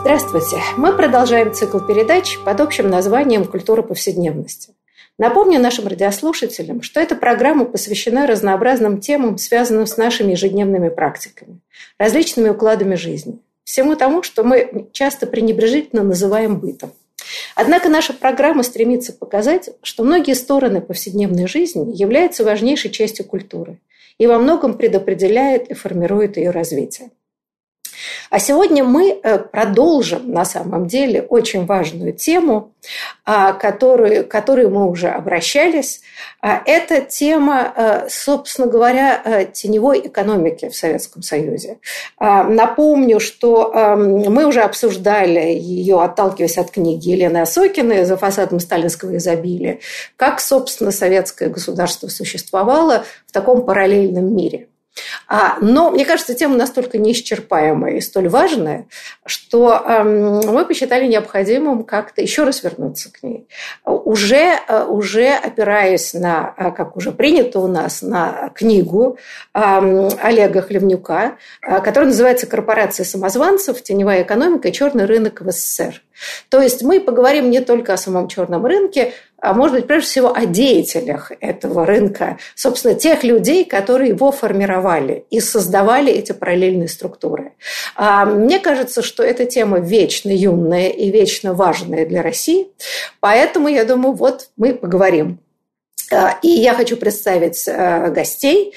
Здравствуйте! Мы продолжаем цикл передач под общим названием «Культура повседневности». Напомню нашим радиослушателям, что эта программа посвящена разнообразным темам, связанным с нашими ежедневными практиками, различными укладами жизни, всему тому, что мы часто пренебрежительно называем бытом. Однако наша программа стремится показать, что многие стороны повседневной жизни являются важнейшей частью культуры и во многом предопределяет и формирует ее развитие. А сегодня мы э, продолжим, на самом деле, очень важную тему, а, которую, которую мы уже обращались. А, это тема, э, собственно говоря, э, теневой экономики в Советском Союзе. А, напомню, что эм, мы уже обсуждали ее, отталкиваясь от книги Елены Осокиной «За фасадом сталинского изобилия», как, собственно, советское государство существовало в таком параллельном мире. А, но, мне кажется, тема настолько неисчерпаемая и столь важная, что эм, мы посчитали необходимым как-то еще раз вернуться к ней. Уже, э, уже опираясь на, э, как уже принято у нас, на книгу эм, Олега Хлевнюка, э, которая называется «Корпорация самозванцев. Теневая экономика и черный рынок в СССР». То есть мы поговорим не только о самом черном рынке, а может быть, прежде всего, о деятелях этого рынка, собственно, тех людей, которые его формировали и создавали эти параллельные структуры. А, мне кажется, что эта тема вечно юная и вечно важная для России, поэтому, я думаю, вот мы поговорим и я хочу представить а, гостей.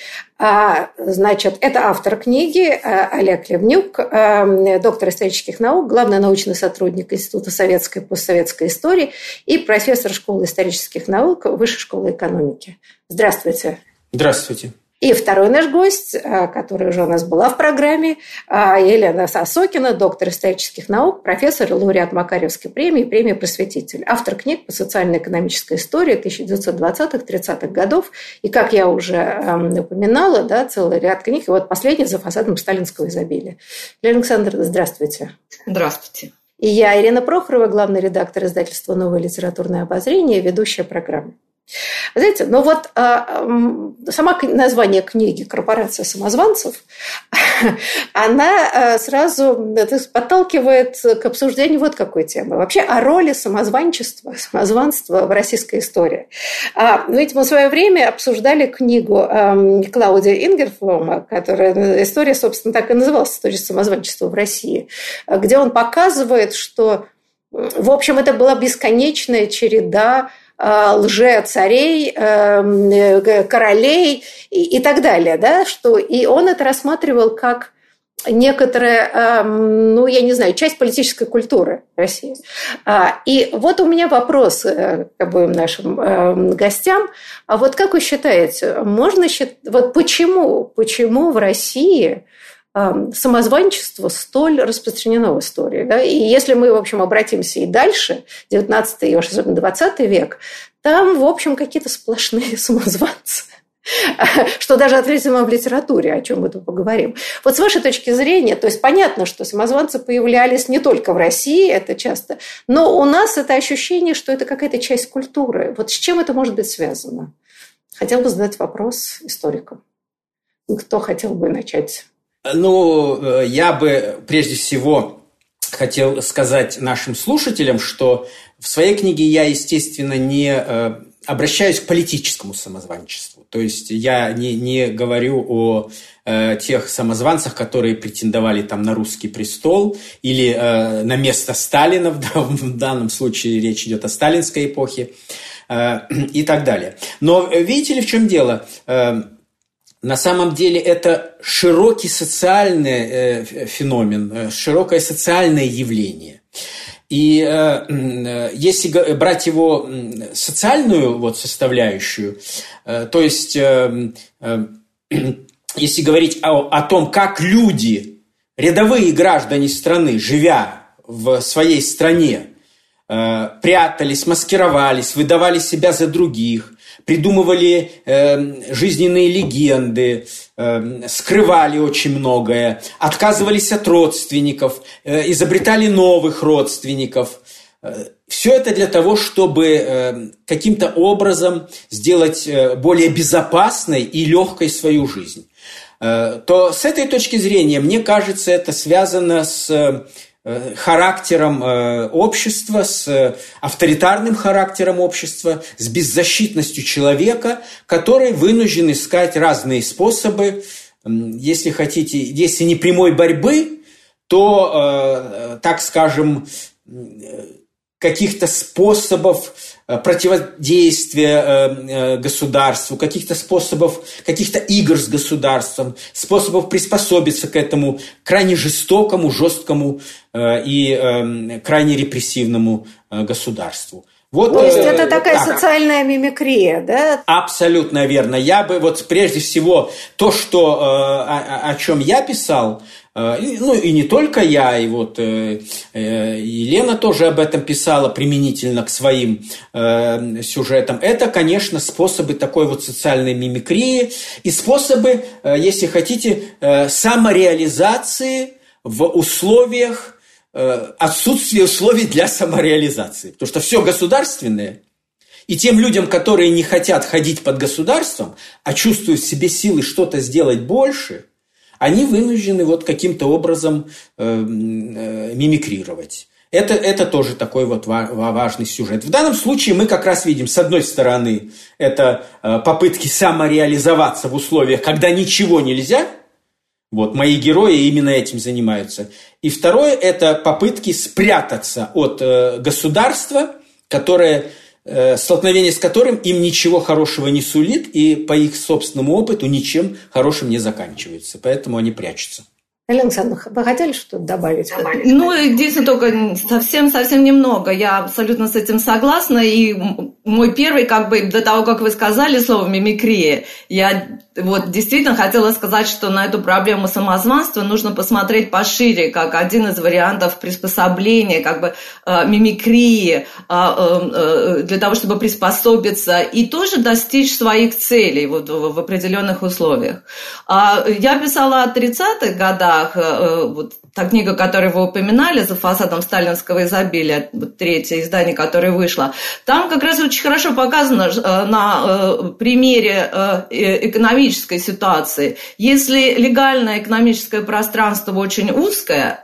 Значит, это автор книги Олег Левнюк, доктор исторических наук, главный научный сотрудник Института советской и постсоветской истории и профессор школы исторических наук Высшей школы экономики. Здравствуйте. Здравствуйте. И второй наш гость, а, который уже у нас была в программе, а, Елена Сосокина, доктор исторических наук, профессор и лауреат Макаревской премии, премия «Просветитель», автор книг по социально-экономической истории 1920-30-х годов. И, как я уже упоминала, да, целый ряд книг. И вот последний «За фасадом сталинского изобилия». Елена Александровна, здравствуйте. Здравствуйте. И я, Ирина Прохорова, главный редактор издательства «Новое литературное обозрение», ведущая программы. Знаете, но вот а, сама название книги «Корпорация самозванцев», она а, сразу подталкивает к обсуждению вот какой темы. Вообще о роли самозванчества, самозванства в российской истории. А, ведь мы в свое время обсуждали книгу Клаудия Ингерфлома, которая история, собственно, так и называлась «История самозванчества в России», где он показывает, что, в общем, это была бесконечная череда Э, лже-царей, эм, э, королей и, и так далее. Да? Что, и он это рассматривал как некоторая, эм, ну, я не знаю, часть политической культуры России. А, и вот у меня вопрос э, к обоим нашим эм, гостям. А вот как вы считаете, можно считать, вот почему, почему в России самозванчество столь распространено в истории. Да? И если мы, в общем, обратимся и дальше, 19 и особенно 20 век, там, в общем, какие-то сплошные самозванцы что даже отразимо в литературе, о чем мы тут поговорим. Вот с вашей точки зрения, то есть понятно, что самозванцы появлялись не только в России, это часто, но у нас это ощущение, что это какая-то часть культуры. Вот с чем это может быть связано? Хотел бы задать вопрос историкам. Кто хотел бы начать? Ну, э, я бы прежде всего хотел сказать нашим слушателям, что в своей книге я, естественно, не э, обращаюсь к политическому самозванчеству. То есть я не, не говорю о э, тех самозванцах, которые претендовали там на русский престол или э, на место Сталина, в, в данном случае речь идет о сталинской эпохе э, и так далее. Но видите ли, в чем дело? Э, на самом деле это широкий социальный э, феномен, э, широкое социальное явление. И э, если брать его социальную вот составляющую, то есть если говорить о, о том, как люди, рядовые граждане страны, живя в своей стране, прятались, маскировались, выдавали себя за других, придумывали э, жизненные легенды, э, скрывали очень многое, отказывались от родственников, э, изобретали новых родственников. Э, Все это для того, чтобы э, каким-то образом сделать э, более безопасной и легкой свою жизнь. Э, то с этой точки зрения, мне кажется, это связано с характером э, общества, с авторитарным характером общества, с беззащитностью человека, который вынужден искать разные способы, если хотите, если не прямой борьбы, то, так скажем, каких-то способов Э, противодействия э, э, государству, каких-то способов, каких-то игр с государством, способов приспособиться к этому крайне жестокому, жесткому и крайне репрессивному государству. Вот, То есть это такая так. социальная мимикрия, да? Абсолютно верно. Я бы вот прежде всего то, что, о, о чем я писал, Э, ну и не только я, и вот э, э, Елена тоже об этом писала применительно к своим сюжетам. Это, конечно, способы такой вот социальной мимикрии и способы, если хотите, самореализации в условиях отсутствия условий для самореализации. Потому что все государственное – и тем людям, которые не хотят ходить под государством, а чувствуют в себе силы что-то сделать больше, они вынуждены вот каким-то образом э, э, мимикрировать. Это, это тоже такой вот важный сюжет. В данном случае мы как раз видим, с одной стороны, это э, попытки самореализоваться в условиях, когда ничего нельзя. Вот, мои герои именно этим занимаются. И второе – это попытки спрятаться от государства, которое Э, столкновение с которым им ничего хорошего не сулит, и по их собственному опыту ничем хорошим не заканчивается. Поэтому они прячутся. Елена Александровна, вы хотели что-то добавить? Ну, единственное, только совсем-совсем немного. Я абсолютно с этим согласна. И мой первый, как бы, до того, как вы сказали слово «мимикрия», я вот действительно хотела сказать, что на эту проблему самозванства нужно посмотреть пошире, как один из вариантов приспособления, как бы э, мимикрии, э, э, для того, чтобы приспособиться и тоже достичь своих целей вот, в, в определенных условиях. А я писала о 30-х годах, э, вот та книга, которую вы упоминали, «За фасадом сталинского изобилия», вот третье издание, которое вышло, там как раз очень хорошо показано э, на э, примере экономической ситуации. Если легальное экономическое пространство очень узкое,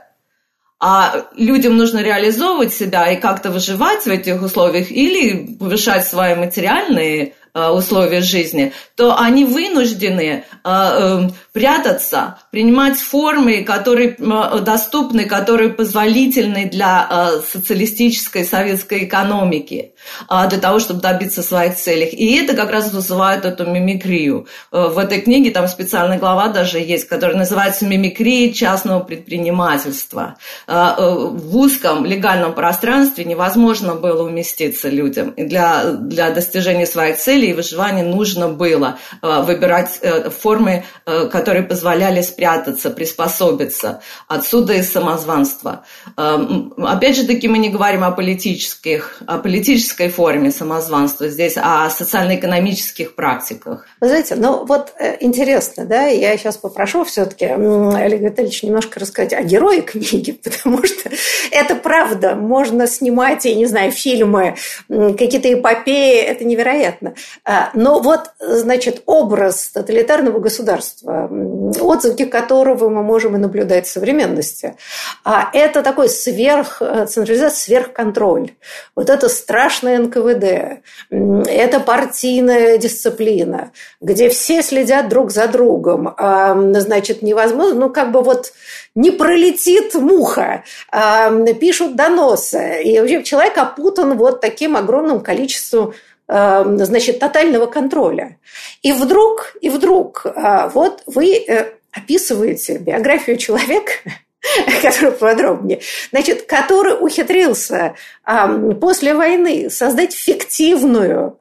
а людям нужно реализовывать себя и как-то выживать в этих условиях или повышать свои материальные Э, условия жизни, то они вынуждены э, прятаться, принимать формы, которые доступны, которые позволительны для э, социалистической советской экономики, для того, чтобы добиться своих целей. И это как раз вызывает эту мимикрию. В этой книге там специальная глава даже есть, которая называется «Мимикрия частного предпринимательства». В узком легальном пространстве невозможно было уместиться людям. И для, для достижения своих целей и выживания нужно было э, выбирать э, формы, э, которые позволяли спрятаться, приспособиться. Отсюда и самозванство. Опять же таки мы не говорим о политических, о политической форме самозванства здесь, а о социально-экономических практиках. Вы знаете, ну вот интересно, да, я сейчас попрошу все-таки Олег Витальевич немножко рассказать о герое книги, потому что это правда. Можно снимать, я не знаю, фильмы, какие-то эпопеи, это невероятно. А, но вот, значит, образ тоталитарного государства, отзвуки которого мы можем и наблюдать в современности, а это такой сверхцентрализация, сверхконтроль. Вот это страшное НКВД, это партийная дисциплина, где все следят друг за другом. А, значит, невозможно, ну, как бы вот не пролетит муха, а, пишут доносы. И вообще человек опутан вот таким огромным количеством значит, тотального контроля. И вдруг, и вдруг, э, вот вы э, описываете биографию человека, который подробнее, значит, который ухитрился эм, после войны создать фиктивную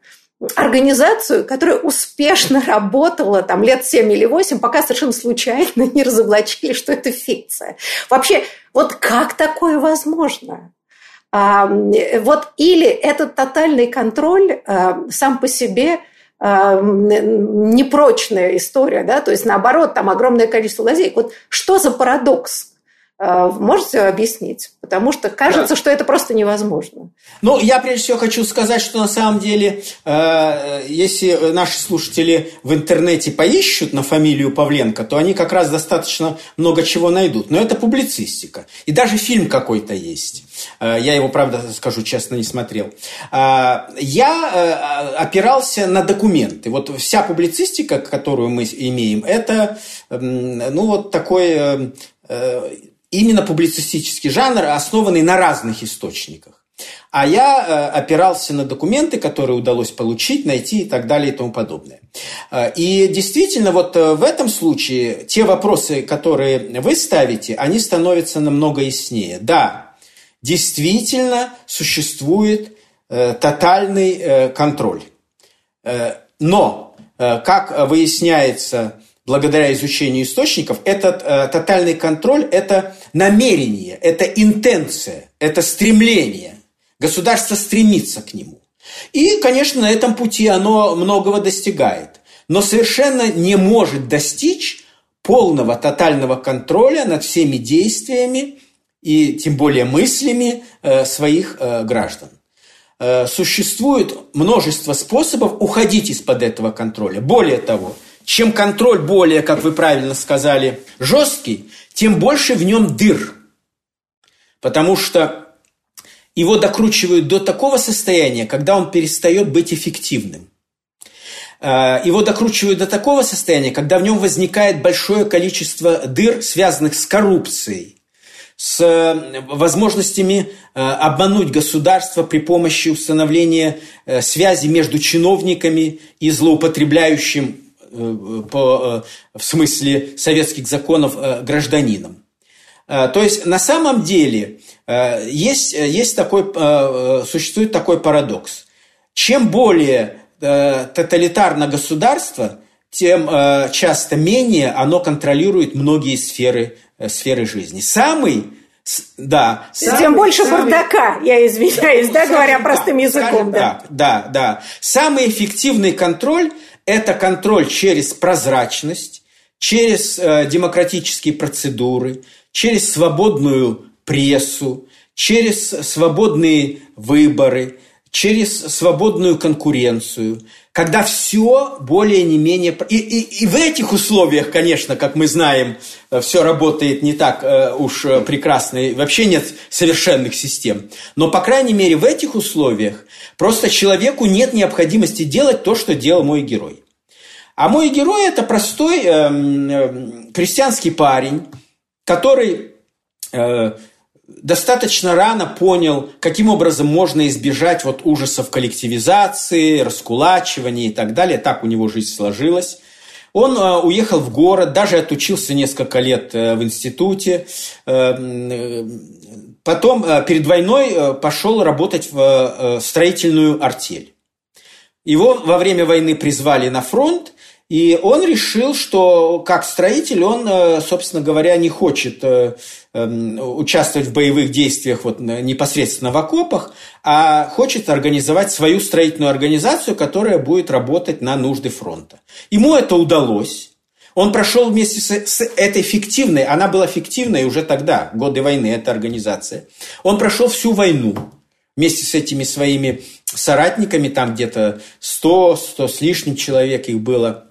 организацию, которая успешно работала там лет 7 или 8, пока совершенно случайно не разоблачили, что это фикция. Вообще, вот как такое возможно? А, вот или этот тотальный контроль а, сам по себе непрочная история, да, то есть наоборот, там огромное количество лазеек. Вот что за парадокс? А, можете объяснить? Потому что кажется, да. что это просто невозможно. Ну, я прежде всего хочу сказать, что на самом деле, э, если наши слушатели в интернете поищут на фамилию Павленко, то они как раз достаточно много чего найдут. Но это публицистика. И даже фильм какой-то есть. Э, я его, правда, скажу честно, не смотрел. Э, я опирался на документы. Вот вся публицистика, которую мы имеем, это ну, вот такой именно публицистический жанр, основанный на разных источниках. А я э, опирался на документы, которые удалось получить, найти и так далее и тому подобное. Э, и действительно, вот э, в этом случае те вопросы, которые вы ставите, они становятся намного яснее. Да, действительно существует тотальный контроль. Но, как выясняется благодаря изучению источников, этот э, тотальный контроль – это намерение, это интенция, это стремление. Государство стремится к нему. И, конечно, на этом пути оно многого достигает, но совершенно не может достичь полного тотального контроля над всеми действиями и тем более мыслями э, своих э, граждан. Э, существует множество способов уходить из-под этого контроля. Более того – чем контроль более, как вы правильно сказали, жесткий, тем больше в нем дыр. Потому что его докручивают до такого состояния, когда он перестает быть эффективным. Э, его докручивают до такого состояния, когда в нем возникает большое количество дыр, связанных с коррупцией, с э, возможностями э, обмануть государство при помощи установления связи между чиновниками и злоупотребляющим по, э, в смысле советских законов э, гражданином. То есть на самом деле есть, есть такой, существует такой парадокс. Чем более тоталитарно государство, тем часто менее оно контролирует многие сферы, сферы жизни. Самый да. Самый, Тем больше самый, бардака, я извиняюсь, да, да говоря простым языком. Да. да, да, да. Самый эффективный контроль это контроль через прозрачность, через э, демократические процедуры, через свободную прессу, через свободные выборы, через свободную конкуренцию, когда все более не менее... И, и, и в этих условиях, конечно, как мы знаем, э, все работает не так э, уж прекрасно, и вообще нет совершенных систем. Но, по крайней мере, в этих условиях просто человеку нет необходимости делать то, что делал мой герой. А мой герой – это простой э, крестьянский парень, который э, достаточно рано понял, каким образом можно избежать вот ужасов коллективизации, раскулачивания и так далее. Так у него жизнь сложилась. Он э, уехал в город, даже отучился несколько лет э, в институте. Э, э потом перед войной пошел работать в строительную артель. Его во время войны призвали на фронт, и он решил, что как строитель он, э, собственно говоря, не хочет э, эм, участвовать в боевых действиях вот непосредственно в окопах, а хочет организовать свою строительную организацию, которая будет работать на нужды фронта. Ему это удалось. Он прошел вместе с этой фиктивной, она была фиктивной уже тогда, годы войны, эта организация. Он прошел всю войну вместе с этими своими соратниками, там где-то 100, 100 с лишним человек их было –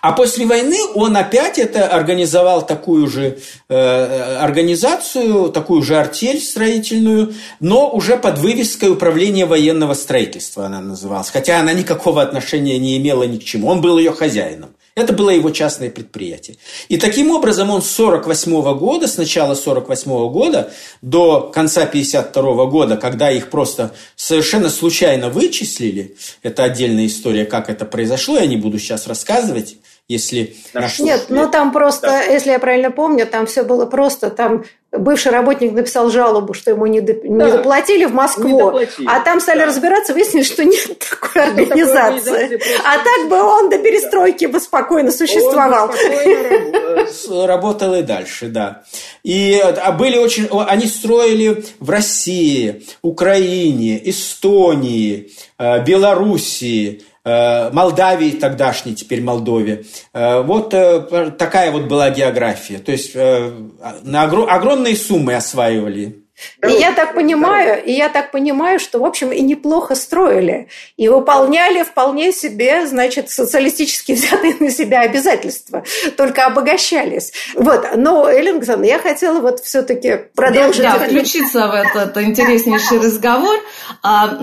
а после войны он опять это организовал такую же э, организацию, такую же артель строительную, но уже под вывеской управления военного строительства она называлась. Хотя она никакого отношения не имела ни к чему. Он был ее хозяином. Это было его частное предприятие. И таким образом он с 1948 года, с начала 1948 года до конца 1952 года, когда их просто совершенно случайно вычислили, это отдельная история, как это произошло, я не буду сейчас рассказывать, если наш Нет, ну там просто, да. если я правильно помню, там все было просто, там бывший работник написал жалобу, что ему не, доп... да. не доплатили в Москву, доплатили. а там стали да. разбираться, выяснили, что нет такой организации. а так бы он до перестройки бы спокойно существовал. Он спокойно работал и дальше, да. И а были очень, они строили в России, Украине, Эстонии, э, Белоруссии, Э, Молдавии тогдашней, теперь Молдове. Э, вот э, такая вот была география. То есть на огромные суммы осваивали и я так понимаю, и я так понимаю, что, в общем, и неплохо строили, и выполняли вполне себе, значит, социалистически взятые на себя обязательства, только обогащались. Вот, но, Эллингтон, я хотела вот все-таки продолжить. Да, включиться в этот интереснейший разговор. А,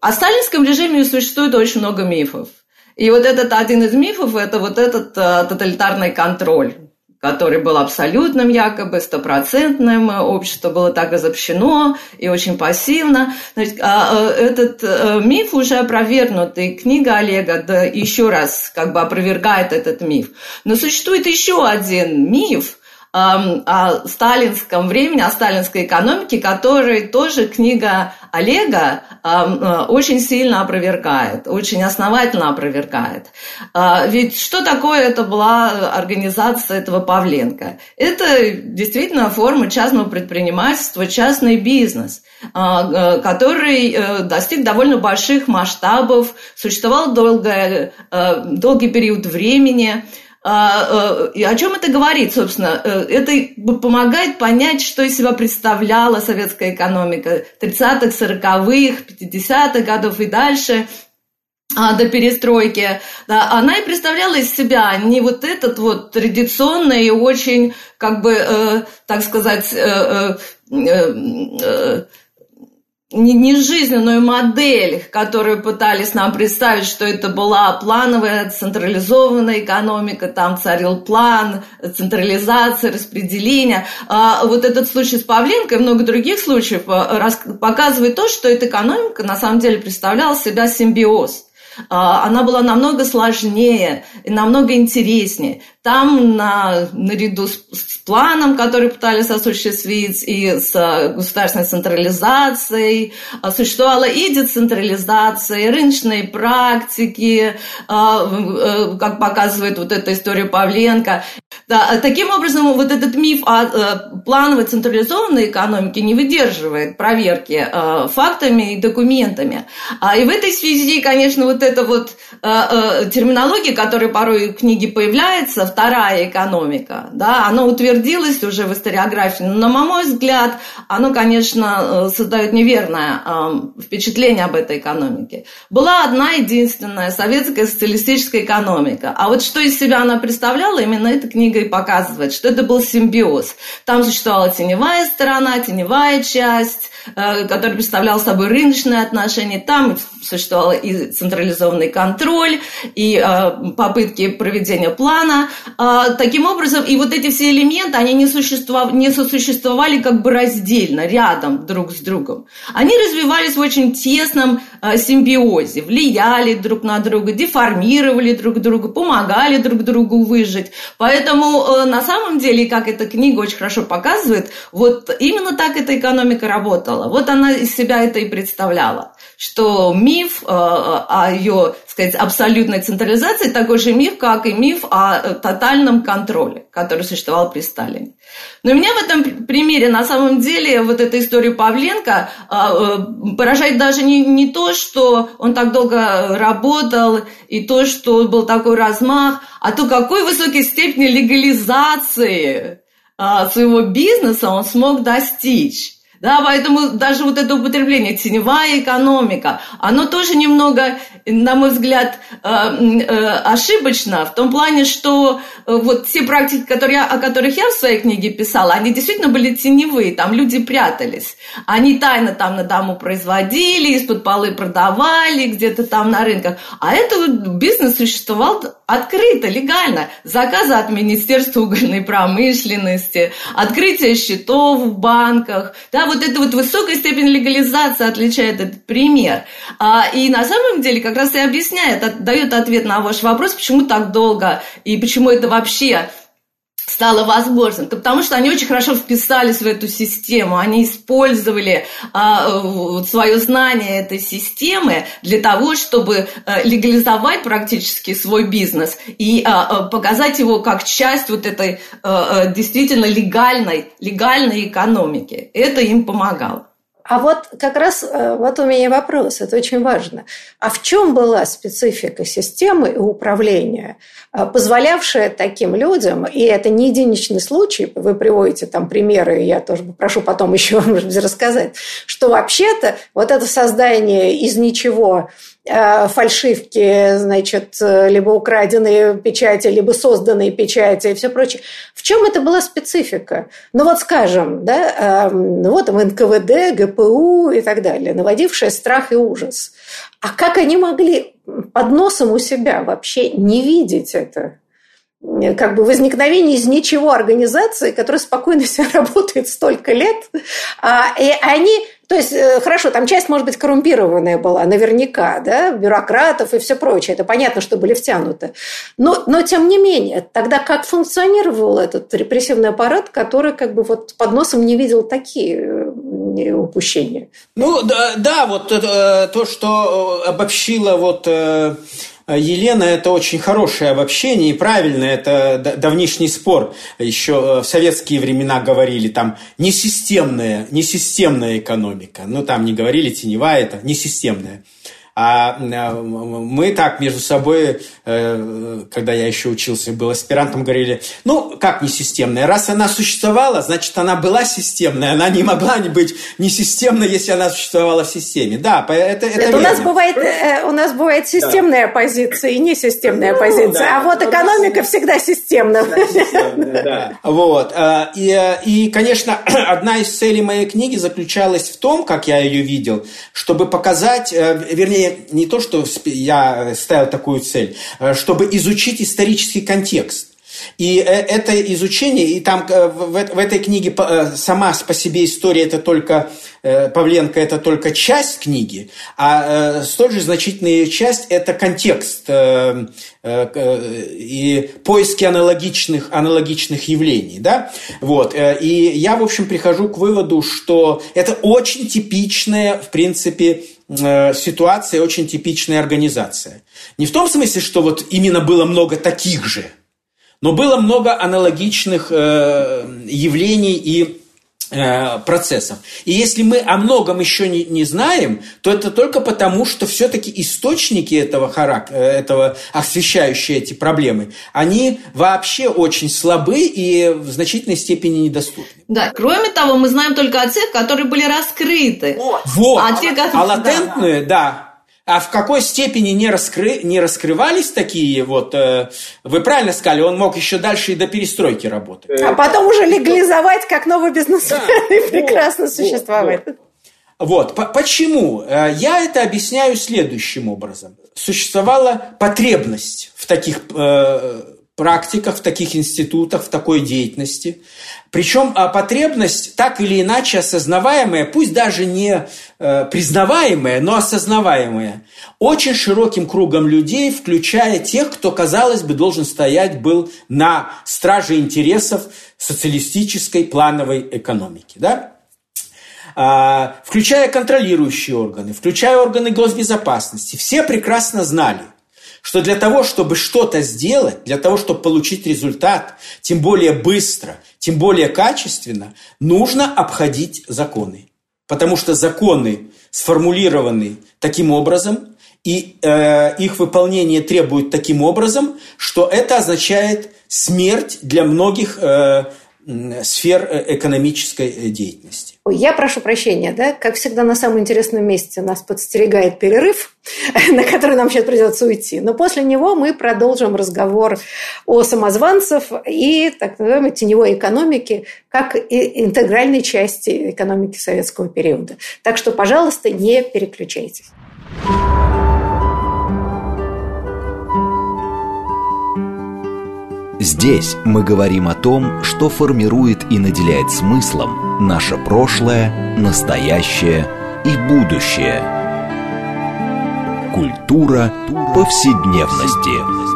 о сталинском режиме существует очень много мифов. И вот этот один из мифов – это вот этот э, тоталитарный контроль который был абсолютным якобы, стопроцентным, общество было так разобщено и очень пассивно. Значит, а, а, этот э, миф уже опровергнут, книга Олега да, еще раз как бы опровергает этот миф. Но существует еще один миф, о сталинском времени, о сталинской экономике, который тоже книга Олега э, очень сильно опровергает, очень основательно опровергает. А, ведь что такое это была организация этого Павленко? Это действительно форма частного предпринимательства, частный бизнес, а, э, который э, достиг довольно больших масштабов, существовал долгое, долгий период времени – и о чем это говорит, собственно? Э, это помогает понять, что из себя представляла советская экономика 30-х, 40-х, 50-х годов и дальше а, до перестройки, да, она и представляла из себя не вот этот вот традиционный и очень, как бы, э, так сказать, э, э, э, не, не жизненную модель, которую пытались нам представить, что это была плановая централизованная экономика, там царил план, централизация, распределение. А вот этот случай с Павленко и много других случаев э, показывает то, что эта экономика на самом деле представляла себя симбиоз а, она была намного сложнее и намного интереснее. Там на, наряду с, с планом, который пытались осуществить, и с э, государственной централизацией, а, существовала и децентрализация, и рыночные практики, а, э, как показывает вот эта история Павленко. Да, таким образом, вот этот миф о э, плановой централизованной экономике не выдерживает проверки фактами и документами. И в этой связи, конечно, вот эта вот терминология, которая порой в книге появляется, вторая экономика, да, она утвердилась уже в историографии, но, на мой взгляд, оно, конечно, э, создает неверное э, впечатление об этой экономике. Была одна единственная советская социалистическая экономика, а вот что из себя она представляла, именно эта книга и показывает, что это был симбиоз. Там существовала теневая сторона, теневая часть, э, которая представляла собой рыночные отношения, там существовал и централизованный контроль, и попытки проведения плана, таким образом, и вот эти все элементы, они не, существовали, не сосуществовали как бы раздельно, рядом друг с другом. Они развивались в очень тесном а, симбиозе, влияли друг на друга, деформировали друг друга, помогали друг другу выжить. Поэтому э, на самом деле, как эта книга очень хорошо показывает, вот именно так эта экономика работала. Вот она из себя это и представляла, что миф э, о ее, сказать, абсолютной централизации такой же миф, как и миф о э, тотальном контроле, который существовал при Сталине. Но меня в этом примере на самом деле вот эта история Павленко э, поражает даже не, не то, что он так долго работал, и то, что был такой размах, а то, какой высокой степени легализации своего бизнеса он смог достичь. Да, поэтому даже вот это употребление теневая экономика, оно тоже немного, на мой взгляд, э, э, ошибочно в том плане, что э, вот те практики, которые, о которых я в своей книге писала, они действительно были теневые, там люди прятались. Они тайно там на дому производили, из-под полы продавали где-то там на рынках. А это бизнес существовал открыто, легально. Заказы от Министерства угольной промышленности, открытие счетов в банках, да, вот эта вот высокая степень легализации отличает этот пример. А, и на самом деле как раз и объясняет, дает ответ на ваш вопрос, почему так долго и почему это вообще стало возможным, то потому что они очень хорошо вписались в эту систему, они использовали а, свое знание этой системы для того, чтобы а, легализовать практически свой бизнес и а, а показать его как часть вот этой а, действительно легальной, легальной экономики. Это им помогало. А вот как раз э, вот у меня вопрос, это очень важно. А в чем была специфика системы и управления, э, позволявшая таким людям, и это не единичный случай, вы приводите там примеры, я тоже прошу потом еще рассказать, что вообще-то вот это создание из ничего фальшивки, значит, либо украденные печати, либо созданные печати и все прочее. В чем это была специфика? Ну вот скажем, да, эм, ну вот там НКВД, ГПУ и так далее, наводившая страх и ужас. А как они могли под носом у себя вообще не видеть это? Как бы возникновение из ничего организации, которая спокойно себя работает столько лет, а, и они то есть, э, хорошо, там часть, может быть, коррумпированная была, наверняка, да, бюрократов и все прочее. Это понятно, что были втянуты. Но, но тем не менее, тогда как функционировал этот репрессивный аппарат, который как бы вот под носом не видел такие э, упущения? Ну, да, да вот э, то, что обобщила вот Елена – это очень хорошее обобщение и правильное, это давнишний спор. Еще э, в советские времена говорили там несистемная, несистемная экономика. Ну, там не говорили теневая, это несистемная. А мы так между собой, э, когда я еще учился, был аспирантом, говорили, ну, как не системная? Раз она существовала, значит, она была системная. Она не могла не быть не системной, если она существовала в системе. Да, это, это, это у, нас бывает, э, у нас бывает системная да. позиция и несистемная ну, позиция. Да, а вот экономика всегда системная. Да. Вот. Э, и, и, конечно, одна из целей моей книги заключалась в том, как я ее видел, чтобы показать, вернее, не то, что я ставил такую цель, э, чтобы изучить исторический контекст. И э, это изучение, и там э, в этой книге сама по себе история, это только Павленко, это только часть книги, а столь же значительная часть – это контекст и поиски аналогичных, аналогичных явлений. Да? Вот. И я, в общем, прихожу к выводу, что это очень типичная, в принципе, Э, ситуация очень типичная организация. Не в том смысле, что вот именно было много таких же, но было много аналогичных э, явлений и Э, процессов. И если мы о многом еще не, не знаем, то это только потому, что все-таки источники этого характера, этого освещающие эти проблемы, они вообще очень слабы и в значительной степени недоступны. Да, кроме того, мы знаем только о тех, которые были раскрыты. Вот. вот. А, те, как... а латентные, да, да а в какой степени не, раскры, не раскрывались такие вот... Э, вы правильно сказали, он мог еще дальше и до перестройки работать. А потом уже легализовать как новый бизнесмен да, и прекрасно вот, существовать. Вот. вот. Почему? Э, я это объясняю следующим образом. Существовала потребность в таких э, практиках, в таких институтах, в такой деятельности. Причем а, потребность так или иначе осознаваемая, пусть даже не э, признаваемая, но осознаваемая, очень широким кругом людей, включая тех, кто, казалось бы, должен стоять был на страже интересов социалистической плановой экономики. Да? А, включая контролирующие органы, включая органы госбезопасности, все прекрасно знали – что для того, чтобы что-то сделать, для того, чтобы получить результат, тем более быстро, тем более качественно, нужно обходить законы. Потому что законы сформулированы таким образом, и э, их выполнение требует таким образом, что это означает смерть для многих э, сфер э, экономической э, деятельности. Я прошу прощения, да, как всегда на самом интересном месте нас подстерегает перерыв, на который нам сейчас придется уйти. Но после него мы продолжим разговор о самозванцев и так называемой теневой экономике как интегральной части экономики советского периода. Так что, пожалуйста, не переключайтесь. Здесь мы говорим о том, что формирует и наделяет смыслом наше прошлое, настоящее и будущее. Культура повседневности.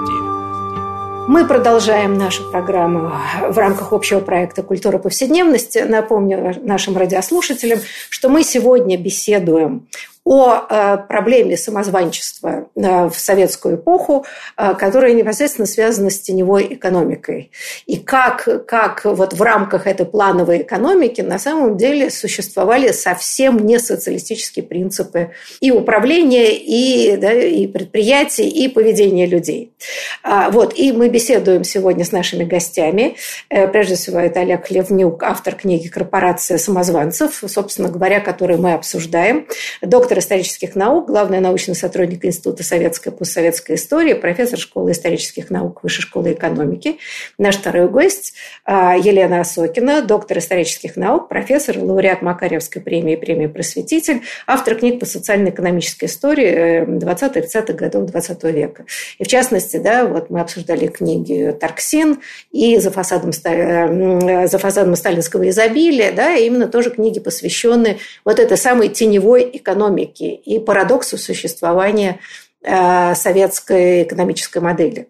Мы продолжаем нашу программу в рамках общего проекта «Культура повседневности». Напомню нашим радиослушателям, что мы сегодня беседуем о э, проблеме самозванчества э, в советскую эпоху, э, которая непосредственно связана с теневой экономикой. И как, как вот в рамках этой плановой экономики на самом деле существовали совсем не социалистические принципы и управления, и, да, и предприятий, и поведения людей. А, вот, и мы беседуем сегодня с нашими гостями. Прежде всего, это Олег Левнюк, автор книги «Корпорация самозванцев», собственно говоря, которую мы обсуждаем, доктор доктор исторических наук, главный научный сотрудник Института советской и постсоветской истории, профессор школы исторических наук Высшей школы экономики. Наш второй гость а, Елена Осокина, доктор исторических наук, профессор, лауреат Макаревской премии, премии «Просветитель», автор книг по социально-экономической истории 20-30-х годов 20 века. И в частности, да, вот мы обсуждали книги Тарксин и «За фасадом, э, за фасадом сталинского изобилия», да, именно тоже книги, посвященные вот этой самой теневой экономике экономики и парадоксу существования э, советской экономической модели.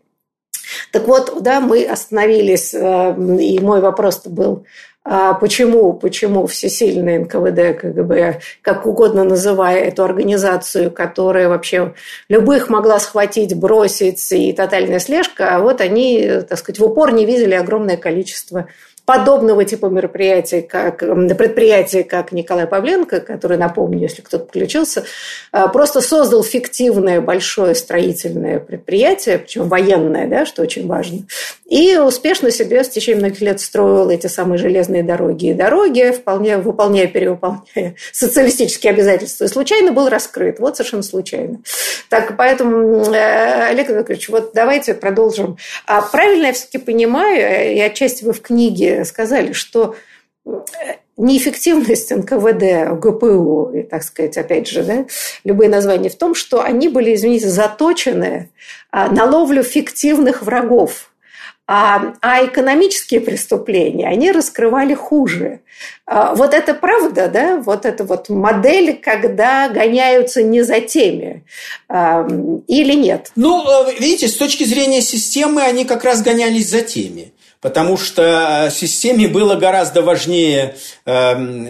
Так вот, да, мы остановились, э, и мой вопрос был, а почему, почему всесильные НКВД, КГБ, как угодно называя эту организацию, которая вообще любых могла схватить, бросить и тотальная слежка, а вот они, так сказать, в упор не видели огромное количество подобного типа мероприятий, как предприятие, как Николай Павленко, который, напомню, если кто-то подключился, а, просто создал фиктивное большое строительное предприятие, причем военное, да, что очень важно, и успешно себе в течение многих лет строил эти самые железные дороги и дороги, вполне выполняя, перевыполняя социалистические обязательства, и случайно был раскрыт. Вот совершенно случайно. Так, поэтому, э, Олег Яковлевич, вот давайте продолжим. А правильно я все-таки понимаю, и отчасти вы в книге сказали, что э, неэффективность НКВД, ГПУ, и, так сказать, опять же, да, любые названия в том, что они были, извините, заточены а, на ловлю фиктивных врагов – а, а экономические преступления они раскрывали хуже. А, вот это правда, да? Вот это вот модель, когда гоняются не за теми а, или нет? Ну, э, видите, с точки зрения системы они как раз гонялись за теми потому что системе было гораздо важнее э,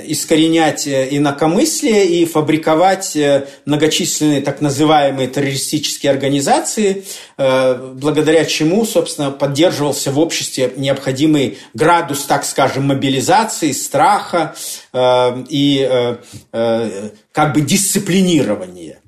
искоренять инакомыслие и фабриковать э, многочисленные так называемые террористические организации, э, благодаря чему, собственно, поддерживался в обществе необходимый градус, так скажем, мобилизации, страха э, и э, э, как бы дисциплинирования.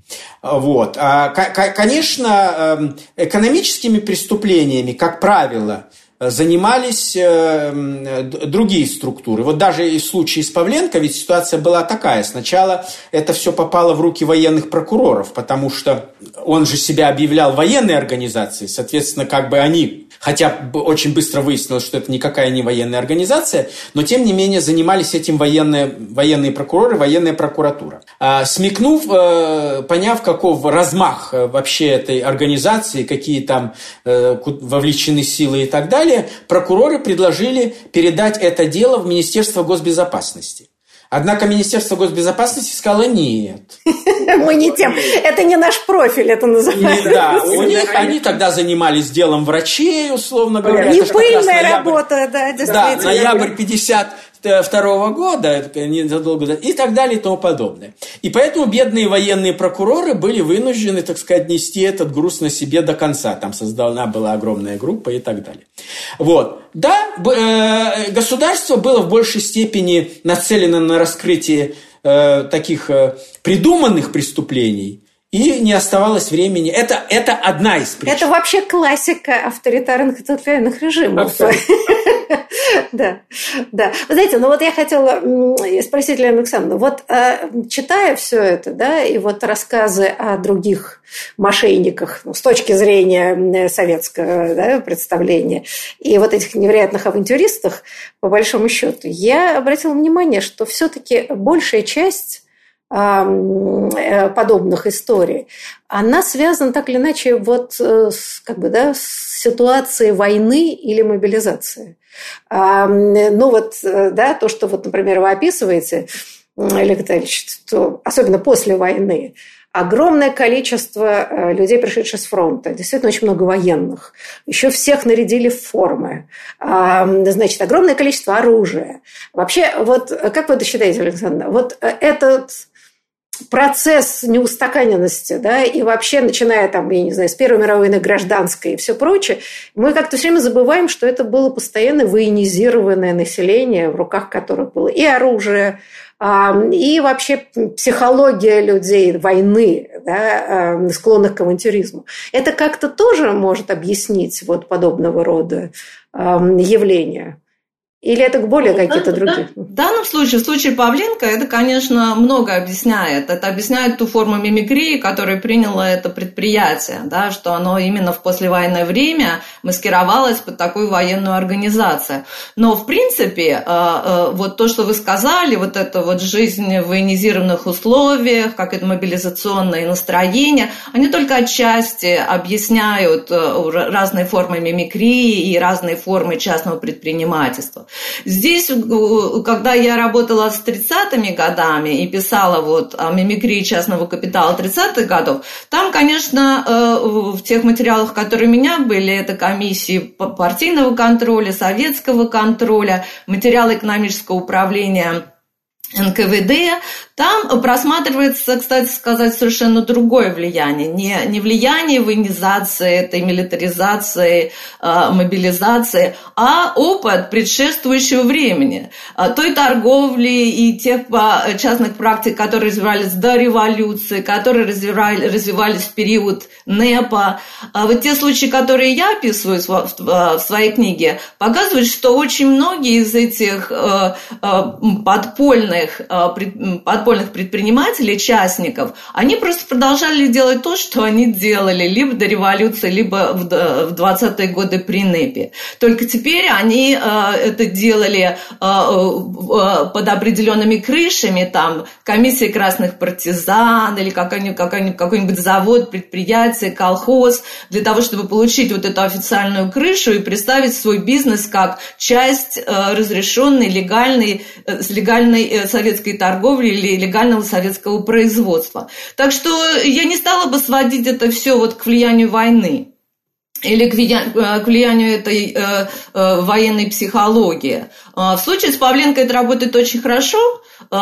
Вот. А, конечно, э, экономическими преступлениями, как правило, занимались э, другие структуры. Вот даже и в случае с Павленко ведь ситуация была такая. Сначала это все попало в руки военных прокуроров, потому что он же себя объявлял военной организацией, соответственно, как бы они, хотя очень быстро выяснилось, что это никакая не военная организация, но тем не менее занимались этим военные, военные прокуроры, военная прокуратура. А, смекнув, э, поняв, каков размах э, вообще этой организации, какие там вовлечены силы и так далее, далее прокуроры предложили передать это дело в Министерство госбезопасности. Однако Министерство госбезопасности сказало нет. Мы не тем. Это не наш профиль, это называется. Да, у них, они тогда занимались делом врачей, условно говоря. Не пыльная работа, да, действительно. Да, ноябрь 50 второго года, незадолго до, и так далее и тому подобное. И поэтому бедные военные прокуроры были вынуждены, так сказать, нести этот груз на себе до конца. Там создана была огромная группа и так далее. Вот. Да, э, государство было в большей степени нацелено на раскрытие э, таких э, придуманных преступлений, и не оставалось времени. Это, это одна из причин. Это вообще классика авторитарных и тоталитарных режимов. Да, да. Вы знаете, ну вот я хотела спросить Лену Александровну, вот э, читая все это, да, и вот рассказы о других мошенниках ну, с точки зрения советского да, представления, и вот этих невероятных авантюристах, по большому счету, я обратила внимание, что все-таки большая часть подобных историй, она связана так или иначе вот э, с, как бы, да, с ситуацией войны или мобилизации. Ну вот, да, то, что вот, например, вы описываете, Олег Витальевич, то, особенно после войны, огромное количество э, людей, пришедших с фронта. Действительно, очень много военных. Еще всех нарядили в формы. Значит, огромное количество оружия. Вообще, вот как вы это считаете, Александр? Вот э, этот процесс неустаканенности, да, и вообще, начиная там, я не знаю, с Первой мировой войны, гражданской и все прочее, мы как-то все время забываем, что это было постоянно военизированное население, в руках которых было и оружие, и вообще психология людей войны, да, склонных к авантюризму. Это как-то тоже может объяснить вот подобного рода явления. Или это более какие-то другие? В данном случае, в случае Павленко, это, конечно, много объясняет. Это объясняет ту форму мимикрии, которую приняло это предприятие, да, что оно именно в послевоенное время маскировалось под такую военную организацию. Но, в принципе, э, э, вот то, что вы сказали, вот эта вот жизнь в военизированных условиях, как это мобилизационное настроение, они только отчасти объясняют э, разные формы мимикрии и разные формы частного предпринимательства. Здесь, когда я работала с 30-ми годами и писала вот о мимикрии частного капитала 30-х годов, там, конечно, э, в тех материалах, которые у меня были, это комиссии партийного контроля, советского контроля, материалы экономического управления НКВД, там просматривается, кстати сказать, совершенно другое влияние. Не, не влияние военизации, этой милитаризации, э, мобилизации, а опыт предшествующего времени. Э, той торговли и тех э, частных практик, которые развивались до революции, которые развивали, развивались в период НЭПа. Э, вот те случаи, которые я описываю в, своей книге, показывают, что очень многие из этих э, подпольных, под, подпольных предпринимателей, частников, они просто продолжали делать то, что они делали либо до революции, либо в 20-е годы при НЭПе. Только теперь они э, это делали э, э, под определенными крышами, там, комиссия красных партизан или какой-нибудь, какой-нибудь завод, предприятие, колхоз, для того, чтобы получить вот эту официальную крышу и представить свой бизнес как часть разрешенной, легальной, с легальной советской торговли или легального советского производства. Так что я не стала бы сводить это все вот к влиянию войны или к влиянию этой э, э, военной психологии. А, в случае с Павленко это работает очень хорошо э,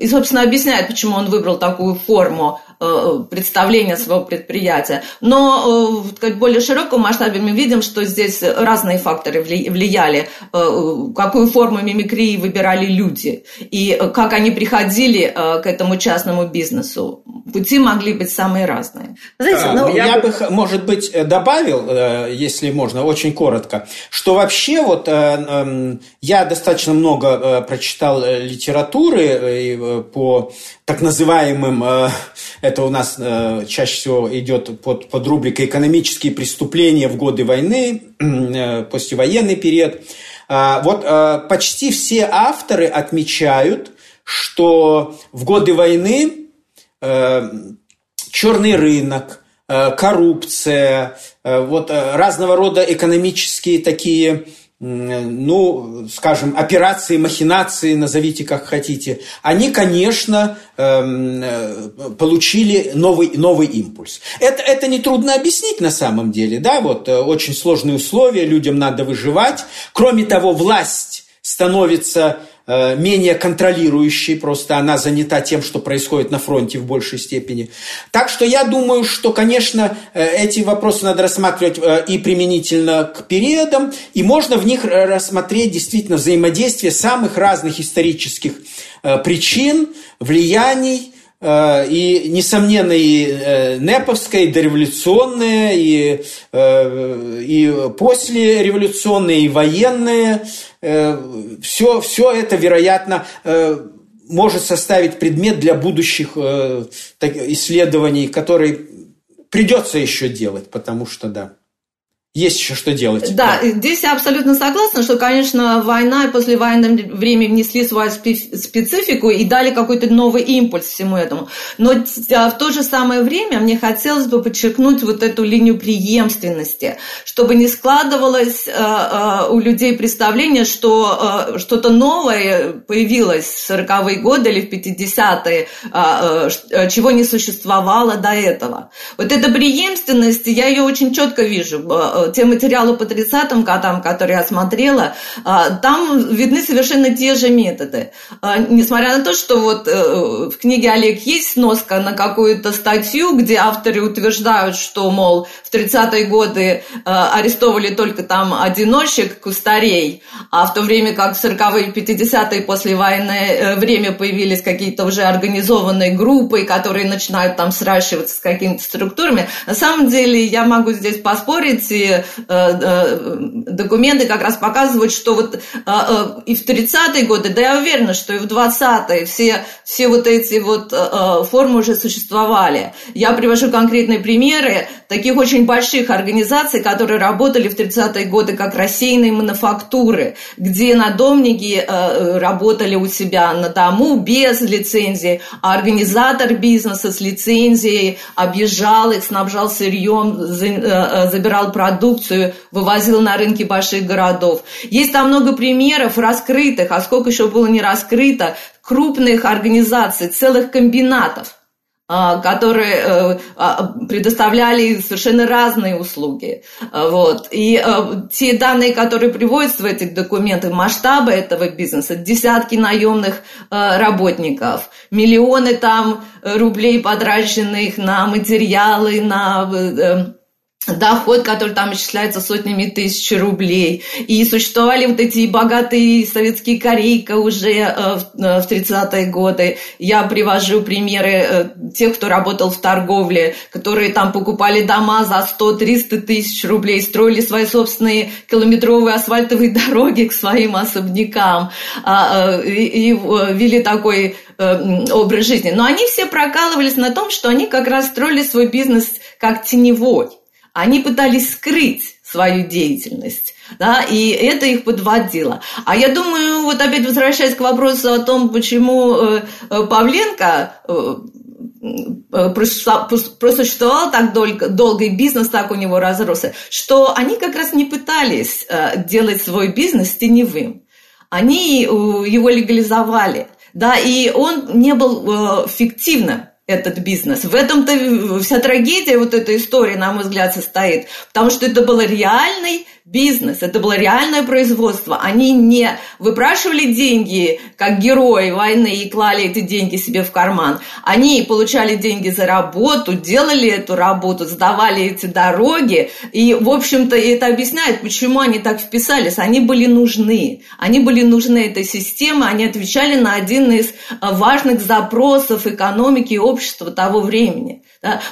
и, собственно, объясняет, почему он выбрал такую форму Э, представления своего предприятия. Но э, в более широком масштабе мы видим, что здесь разные факторы влияли, э, какую форму мимикрии выбирали люди и как они приходили к этому частному бизнесу. Пути могли быть самые разные. Знаете, ну, я бы, может быть, добавил, если можно, очень коротко, что вообще вот эм, я достаточно много прочитал литературы по так называемым это у нас э, чаще всего идет под, под рубрикой «Экономические преступления в годы войны», э, послевоенный период. Э, вот э, почти все авторы отмечают, что в годы войны э, черный рынок, э, коррупция, э, вот э, разного рода экономические такие ну, скажем, операции, махинации, назовите как хотите, они, конечно, эм, э, получили новый, новый импульс. Это, это нетрудно объяснить на самом деле, да, вот э, очень сложные условия, людям надо выживать. Кроме того, власть становится менее контролирующей, просто она занята тем, что происходит на фронте в большей степени. Так что я думаю, что, конечно, э, эти вопросы надо рассматривать э, и применительно к периодам, и можно в них рассмотреть действительно взаимодействие самых разных исторических причин, влияний, и, несомненно, и неповское, и дореволюционное, и, и послереволюционное, и военное, все, все это, вероятно, э, может составить предмет для будущих э, исследований, которые придется еще делать, потому что, да, есть еще что делать. Да, да, здесь я абсолютно согласна, что, конечно, война и послевоенное время внесли свою специфику и дали какой-то новый импульс всему этому. Но а, в то же самое время мне хотелось бы подчеркнуть вот эту линию преемственности, чтобы не складывалось э, у людей представление, что э, что-то новое появилось в 40-е годы или в 50-е, э, чего не существовало до этого. Вот эта преемственность, я ее очень четко вижу те материалы по 30-м годам, которые я смотрела, а, там видны совершенно те же методы. А, несмотря на то, что вот э, в книге Олег есть сноска на какую-то статью, где авторы утверждают, что, мол, в 30-е годы э, арестовывали только там одиночек, кустарей, а в то время как в 40-е и 50-е послевоенное э, время появились какие-то уже организованные группы, которые начинают там сращиваться с какими-то структурами. На самом деле я могу здесь поспорить, и Э, э, документы как раз показывают, что вот э, и в 30-е годы, да я уверена, что и в 20-е все, все вот эти вот формы уже существовали. Я привожу конкретные примеры таких очень больших организаций, которые работали в 30-е годы как рассеянные мануфактуры, где надомники работали у себя на дому без лицензии, а организатор бизнеса с лицензией объезжал их, снабжал сырьем, забирал продукты, продукцию вывозил на рынки больших городов. Есть там много примеров раскрытых, а сколько еще было не раскрыто, крупных организаций, целых комбинатов а, которые э, а, предоставляли совершенно разные услуги. Вот. И э, те данные, которые приводятся в этих документах, масштабы этого бизнеса, десятки наемных э, работников, миллионы там рублей потраченных на материалы, на доход, который там исчисляется сотнями тысяч рублей. И существовали вот эти богатые советские корейка уже э, в 30-е э, годы. Я привожу примеры э, тех, кто работал в торговле, которые там покупали дома за 100-300 тысяч рублей, строили свои собственные километровые асфальтовые дороги к своим особнякам а, и вели такой образ жизни. Но они все прокалывались на том, что они как раз строили свой бизнес как теневой. Они пытались скрыть свою деятельность, да, и это их подводило. А я думаю, вот опять возвращаясь к вопросу о том, почему э, э, Павленко э, просуществовал так долго, долго, и бизнес так у него разросся, что они как раз не пытались делать свой бизнес теневым. Они его легализовали, да, и он не был фиктивным этот бизнес. В этом-то вся трагедия вот этой истории, на мой взгляд, состоит. Потому что это был реальный бизнес, это было реальное производство. Они не выпрашивали деньги, как герои войны, и клали эти деньги себе в карман. Они получали деньги за работу, делали эту работу, сдавали эти дороги. И, в общем-то, это объясняет, почему они так вписались. Они были нужны. Они были нужны этой системе, они отвечали на один из важных запросов экономики и общества того времени.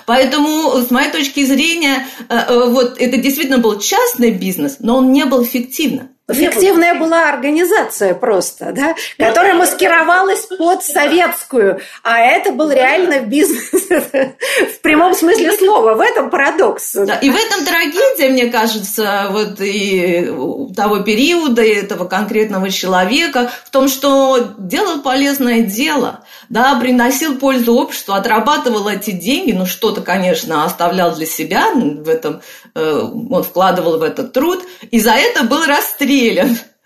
Поэтому, с моей точки зрения, э, э, вот это действительно был частный бизнес, но он не был эффективным. Фиктивная была организация просто, да, которая маскировалась под советскую, а это был реально бизнес в прямом смысле слова. В этом парадокс. Да, и в этом трагедия, мне кажется, вот и того периода, и этого конкретного человека, в том, что делал полезное дело, да, приносил пользу обществу, отрабатывал эти деньги, ну что-то, конечно, оставлял для себя, в этом э, он вкладывал в этот труд, и за это был расстрелян.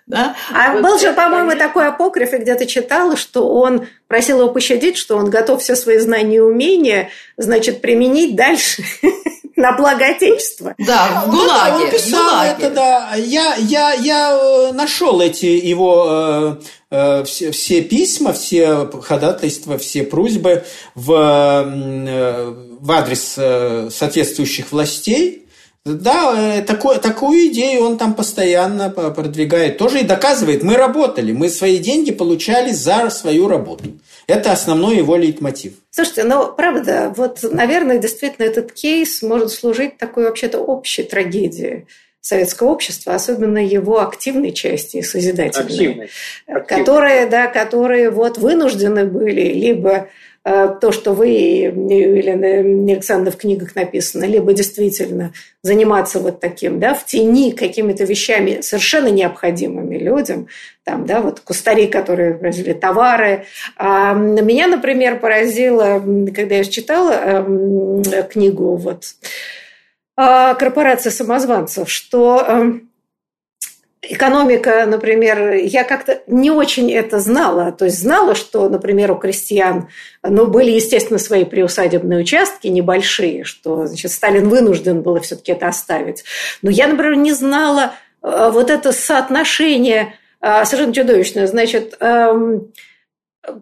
Да? А вот был же, по-моему, такой апокриф, и где-то читала, что он просил его пощадить, что он готов все свои знания и умения, значит, применить дальше на благо Отечества. Да, в ГУЛАГе. Он писал это, да. Я, я, я э, нашел эти его э, э, все, все письма, все ходатайства, все просьбы в, э, в адрес соответствующих властей. Да, э, такой, такую идею он там постоянно продвигает. Тоже и доказывает, мы работали, мы свои деньги получали за свою работу. Это основной его лейтмотив. Слушайте, ну, правда, вот, наверное, действительно этот кейс может служить такой вообще-то общей трагедией советского общества, особенно его активной части, созидательной, Активной. Активной. которые, да, которые вот вынуждены были либо то, что вы, или Александр, в книгах написано, либо действительно заниматься вот таким, да, в тени какими-то вещами совершенно необходимыми людям, там, да, вот кустари, которые произвели товары. А меня, например, поразило, когда я читала эм, книгу вот корпорация самозванцев, что экономика, например, я как-то не очень это знала. То есть знала, что, например, у крестьян ну, были, естественно, свои приусадебные участки небольшие, что значит, Сталин вынужден был все-таки это оставить. Но я, например, не знала э, вот это соотношение э, совершенно чудовищное. Значит, эм,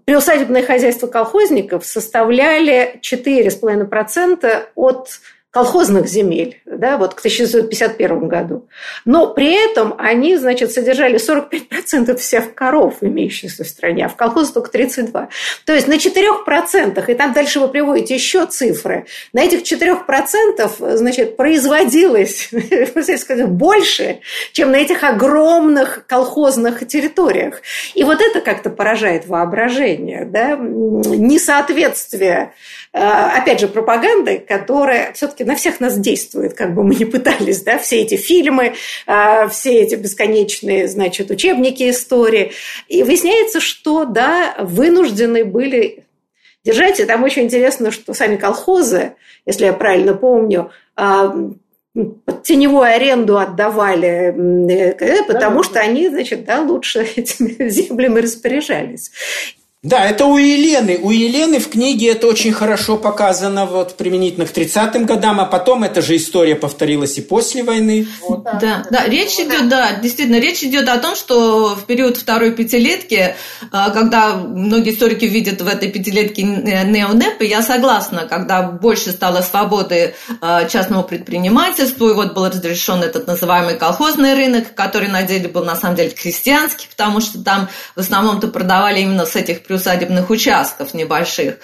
приусадебное хозяйство колхозников составляли 4,5% от колхозных земель, да, вот к 1951 году. Но при этом они, значит, содержали 45% всех коров, имеющихся в стране, а в колхозе только 32%. То есть на 4%, и там дальше вы приводите еще цифры, на этих 4%, значит, производилось сказать, больше, чем на этих огромных колхозных территориях. И вот это как-то поражает воображение, да, несоответствие, э, опять же, пропаганды, которая все-таки на всех нас действует, как бы мы ни пытались, да, все эти фильмы, а, все эти бесконечные, значит, учебники истории. И выясняется, что, да, вынуждены были держать. И там очень интересно, что сами колхозы, если я правильно помню, а, под теневую аренду отдавали, э, потому что они, значит, да, лучше этими землями распоряжались. Да, это у Елены. У Елены в книге это очень хорошо показано вот применительно к 30-м годам, а потом эта же история повторилась и после войны. Вот. Да, да, да, речь идет, да, действительно, речь идет о том, что в период второй пятилетки, а, когда многие историки видят в этой пятилетке неонепы, я согласна, когда больше стало свободы а, частному предпринимательству, и вот был разрешен этот называемый колхозный рынок, который на деле был на самом деле крестьянский, потому что там в основном-то продавали именно с этих приусадебных участков небольших.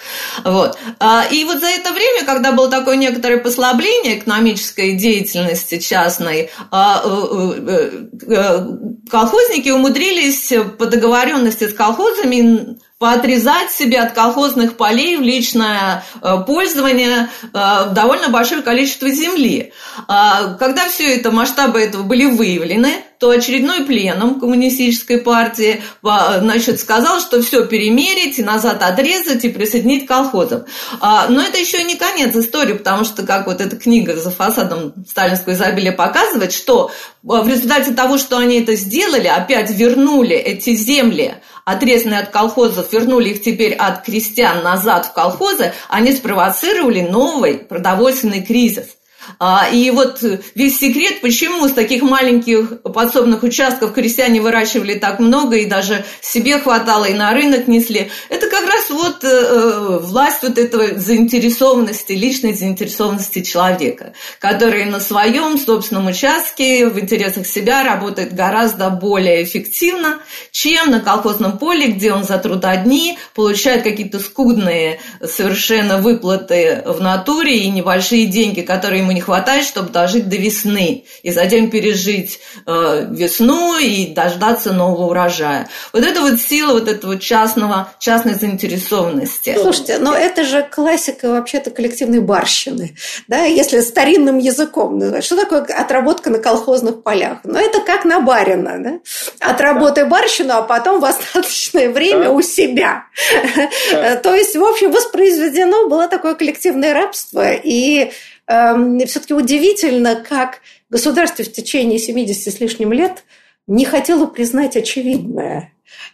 Вот. А, и вот за это время, когда было такое некоторое послабление экономической деятельности частной, а, э, э, э, колхозники умудрились по договоренности с колхозами поотрезать себе от колхозных полей в личное пользование довольно большое количество земли. А, когда все это, масштабы этого были выявлены, то очередной пленум коммунистической партии значит, сказал, что все перемерить, назад отрезать и присоединить к колхозам. А, но это еще не конец истории, потому что, как вот эта книга «За фасадом сталинского изобилия» показывает, что в результате того, что они это сделали, опять вернули эти земли, отрезанные от колхозов, вернули их теперь от крестьян назад в колхозы, они спровоцировали новый продовольственный кризис – и вот весь секрет, почему с таких маленьких подсобных участков крестьяне выращивали так много и даже себе хватало и на рынок несли, это как раз вот э, э, власть вот этого заинтересованности, личной заинтересованности человека, который на своем собственном участке в интересах себя работает гораздо более эффективно, чем на колхозном поле, где он за трудодни получает какие-то скудные совершенно выплаты в натуре и небольшие деньги, которые ему не хватает, чтобы дожить до весны и затем пережить э, весну и дождаться нового урожая. Вот это вот сила вот этого частного, частной заинтересованности. Слушайте, но это же классика вообще-то коллективной барщины, да, если старинным языком называть. Что такое отработка на колхозных полях? Ну, это как на барина, да? Отработай барщину, а потом в остаточное время у себя. То есть, в общем, воспроизведено было такое коллективное рабство, и все-таки удивительно, как государство в течение 70 с лишним лет не хотело признать очевидное.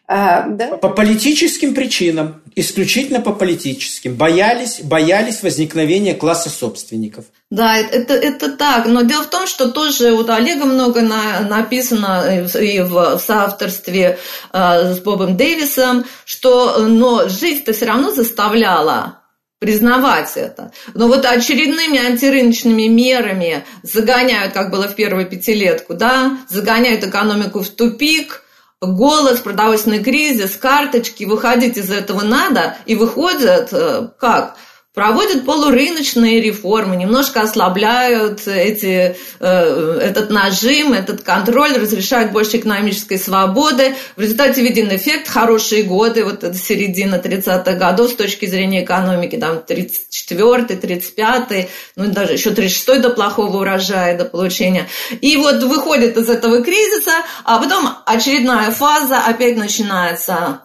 А, да? По политическим причинам, исключительно по политическим. Боялись, боялись возникновения класса собственников. Да, это, это так. Но дело в том, что тоже вот Олега много на, написано и в, в соавторстве э, с Бобом Дэвисом, что но жизнь-то все равно заставляла признавать это. Но вот очередными антирыночными мерами загоняют, как было в первую пятилетку, да, загоняют экономику в тупик, голос, продовольственный кризис, карточки, выходить из этого надо, и выходят э, как? Проводят полурыночные реформы, немножко ослабляют эти, э, этот нажим, этот контроль, разрешают больше экономической свободы. В результате виден эффект, хорошие годы, вот это середина 30-х годов с точки зрения экономики, там 34-й, 35-й, ну даже еще 36-й до плохого урожая, до получения. И вот выходит из этого кризиса, а потом очередная фаза опять начинается,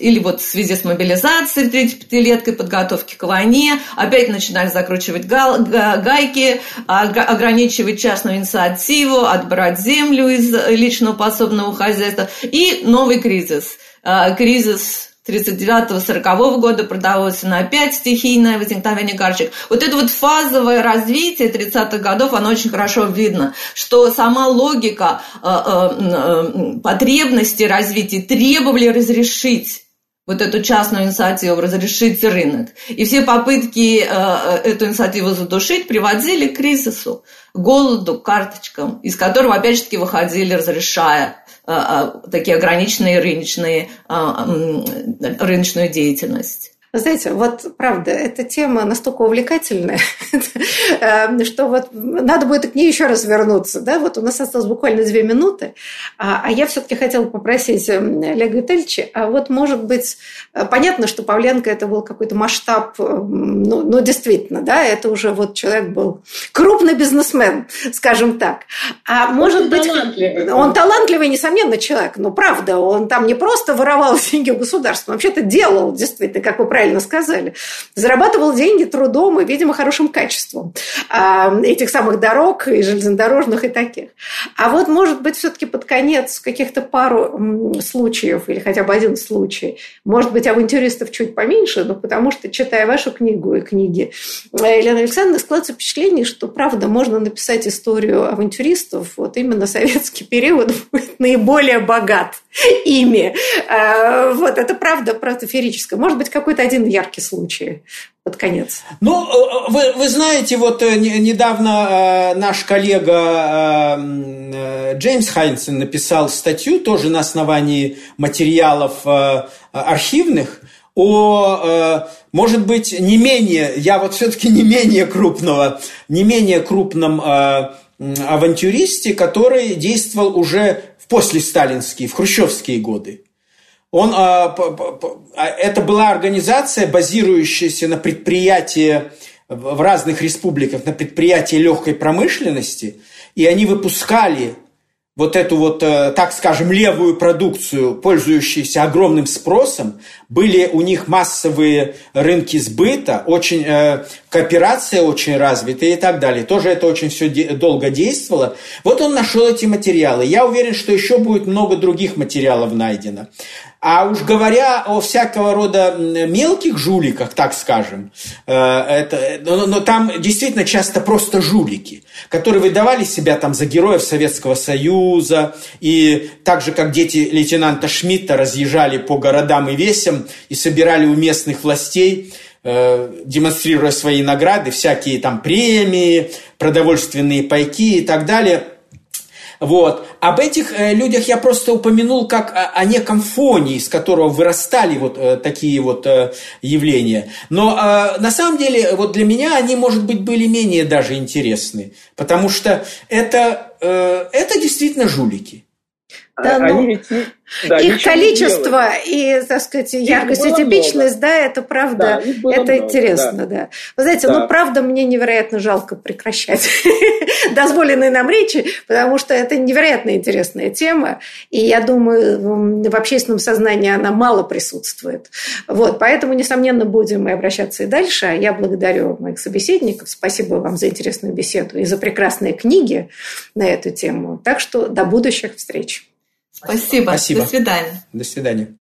или вот в связи с мобилизацией 35-леткой, подготовки к войне, стране, опять начинали закручивать гайки, ограничивать частную инициативу, отбирать землю из личного подсобного хозяйства. И новый кризис. А, кризис 39-40 года продовольствия, опять стихийное возникновение карточек. Вот это вот фазовое развитие 30-х годов, оно очень хорошо видно, что сама логика э, э, потребности развития требовали разрешить вот эту частную инициативу разрешить рынок. И все попытки э, э, эту инициативу задушить приводили к кризису, голоду, карточкам, из которого опять же таки выходили, разрешая э, э, такие ограниченные рыночные, э, рыночную деятельность. Знаете, вот правда, эта тема настолько увлекательная, что вот надо будет к ней еще раз вернуться. Да? Вот у нас осталось буквально две минуты, а, а я все-таки хотела попросить эм, Олега Витальевича, а вот, может быть, понятно, что Павленко это был какой-то масштаб, эм, ну, ну, действительно, да, это уже вот человек был крупный бизнесмен, скажем так. А может быть, талантливый. он талантливый, несомненно, человек, но правда, он там не просто воровал деньги у государства, он вообще-то делал, действительно, как вы правильно правильно сказали, зарабатывал деньги трудом и, видимо, хорошим качеством а, этих самых дорог и железнодорожных и таких. А вот, может быть, все-таки под конец каких-то пару случаев или хотя бы один случай, может быть, авантюристов чуть поменьше, но потому что, читая вашу книгу и книги Елены Александровны, складывается впечатление, что, правда, можно написать историю авантюристов, вот именно советский период будет наиболее богат ими. А, вот, это правда, правда ферическое. Может быть, какой-то один яркий случай под конец. Ну, э, вы, вы знаете, вот э, недавно э, наш коллега Джеймс Хайнсен написал статью тоже на основании материалов архивных о, может быть, не менее, я вот все-таки не менее крупного, не менее крупном авантюристе, который действовал уже в послесталинские, в хрущевские годы. Он, а, а, это была организация, базирующаяся на предприятии в разных республиках, на предприятии легкой промышленности, и они выпускали вот эту вот, э, так скажем, левую продукцию, пользующуюся огромным спросом, были у них массовые рынки сбыта, очень, э, кооперация очень развитая и так далее. Тоже это очень все долго действовало. Вот он нашел эти материалы. Я уверен, что еще будет много других материалов найдено. А уж говоря о всякого рода мелких жуликах, так скажем, э, это, но, но там действительно часто просто жулики, которые выдавали себя там за героев Советского Союза, и так же, как дети лейтенанта Шмидта разъезжали по городам и весям и собирали у местных властей э, демонстрируя свои награды, всякие там премии, продовольственные пайки и так далее – вот. Об этих э, людях я просто упомянул как о, о неком фоне, из которого вырастали вот э, такие вот э, явления. Но э, на самом деле вот для меня они, может быть, были менее даже интересны, потому что это, э, это действительно жулики. Да, ну, они ведь да, их количество и, так сказать, яркость и типичность, много. да, это правда, да, это много, интересно, да. да. Вы знаете, ну, да. ну, правда, мне невероятно жалко прекращать дозволенные нам речи, потому что это невероятно интересная тема, и я думаю, в общественном сознании она мало присутствует. Вот, поэтому, несомненно, будем мы обращаться и дальше. А я благодарю моих собеседников, спасибо вам за интересную беседу и за прекрасные книги на эту тему. Так что до будущих встреч. Спасибо. Спасибо. До свидания. До свидания.